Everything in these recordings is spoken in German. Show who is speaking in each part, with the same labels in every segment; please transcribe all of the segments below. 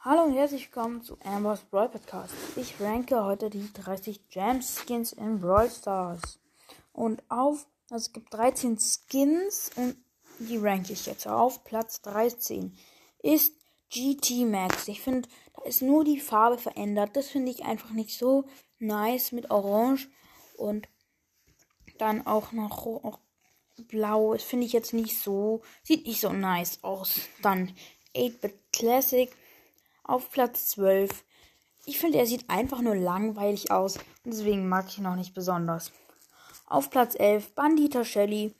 Speaker 1: Hallo und herzlich willkommen zu Amber's Brawl Podcast. Ich ranke heute die 30 Gem Skins in Brawl Stars. Und auf, also es gibt 13 Skins und die ranke ich jetzt. Auf Platz 13 ist GT Max. Ich finde, da ist nur die Farbe verändert. Das finde ich einfach nicht so nice mit Orange und dann auch noch auch blau. Das finde ich jetzt nicht so, sieht nicht so nice aus. Dann 8-Bit Classic auf Platz 12. Ich finde, er sieht einfach nur langweilig aus und deswegen mag ich ihn auch nicht besonders. Auf Platz 11 Bandita Shelly.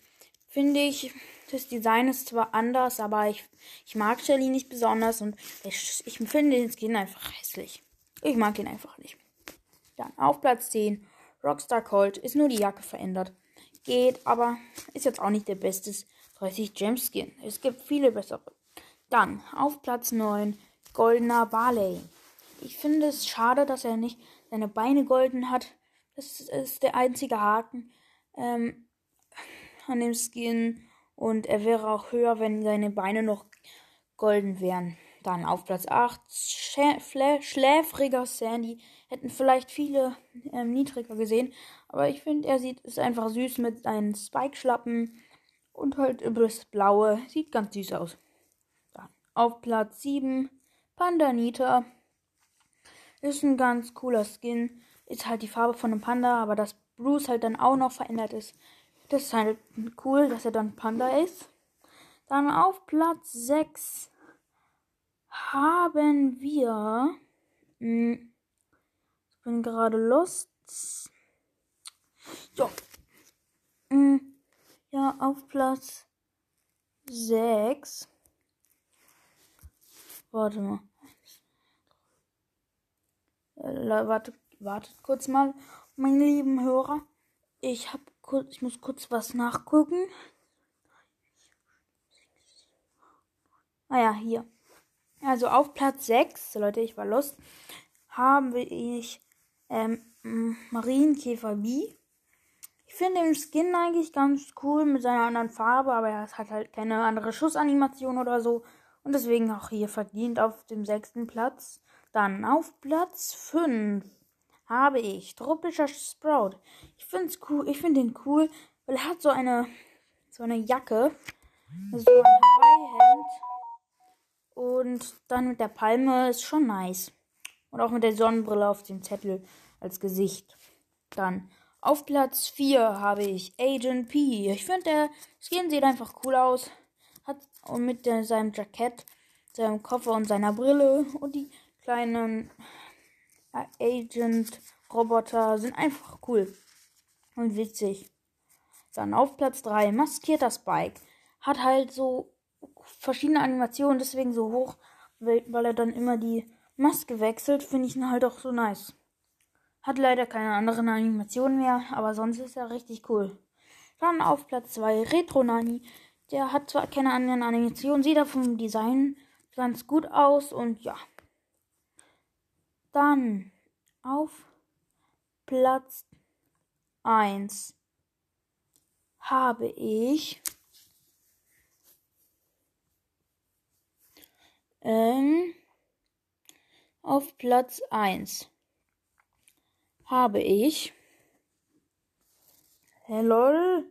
Speaker 1: Finde ich, das Design ist zwar anders, aber ich, ich mag Shelly nicht besonders und ich, ich finde den Skin einfach hässlich. Ich mag ihn einfach nicht. Dann auf Platz 10 Rockstar Colt ist nur die Jacke verändert. Geht, aber ist jetzt auch nicht der beste 30 Gem Skin. Es gibt viele bessere. Dann auf Platz 9 goldener Barley. Ich finde es schade, dass er nicht seine Beine golden hat. Das ist der einzige Haken ähm, an dem Skin. Und er wäre auch höher, wenn seine Beine noch golden wären. Dann auf Platz 8 schläfriger Sandy. Hätten vielleicht viele ähm, niedriger gesehen. Aber ich finde, er sieht ist einfach süß mit seinen Spike-Schlappen. Und halt das Blaue. Sieht ganz süß aus. Dann auf Platz 7 Pandanita. Ist ein ganz cooler Skin. Ist halt die Farbe von einem Panda, aber dass Bruce halt dann auch noch verändert ist. Das ist halt cool, dass er dann Panda ist. Dann auf Platz 6 haben wir. Hm, ich bin gerade lost. Ja. Hm, ja, auf Platz 6. Warte mal. Äh, wartet, wartet kurz mal, meine lieben Hörer. Ich hab kurz, ich muss kurz was nachgucken. Ah ja, hier. Also auf Platz 6, Leute, ich war los, habe ich ähm, Marienkäfer B. Ich finde den Skin eigentlich ganz cool mit seiner anderen Farbe, aber er hat halt keine andere Schussanimation oder so. Und deswegen auch hier verdient auf dem sechsten Platz. Dann auf Platz 5 habe ich tropischer Sprout. Ich finde cool, ich finde den cool, weil er hat so eine so eine Jacke, so ein Hawaii-Hemd und dann mit der Palme ist schon nice. Und auch mit der Sonnenbrille auf dem Zettel als Gesicht. Dann auf Platz 4 habe ich Agent P. Ich finde der Skin sieht einfach cool aus. Hat und mit seinem Jackett, seinem Koffer und seiner Brille und die kleinen Agent-Roboter sind einfach cool und witzig. Dann auf Platz 3 maskierter Spike. Hat halt so verschiedene Animationen, deswegen so hoch, weil er dann immer die Maske wechselt, finde ich ihn halt auch so nice. Hat leider keine anderen Animationen mehr, aber sonst ist er richtig cool. Dann auf Platz 2 Retro Nani. Der hat zwar keine anderen Animationen, sieht aber vom Design ganz gut aus und ja. Dann auf Platz 1 habe ich ähm, auf Platz 1 habe ich Hello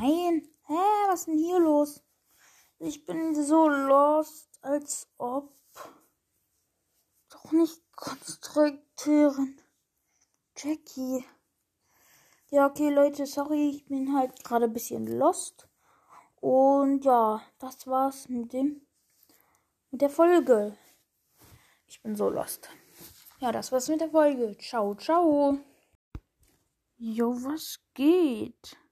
Speaker 1: Nein. Hä, was ist denn hier los? Ich bin so lost, als ob. Doch nicht konstruieren. Jackie. Ja, okay, Leute, sorry, ich bin halt gerade ein bisschen lost. Und ja, das war's mit dem mit der Folge. Ich bin so lost. Ja, das war's mit der Folge. Ciao, ciao. Jo, was geht?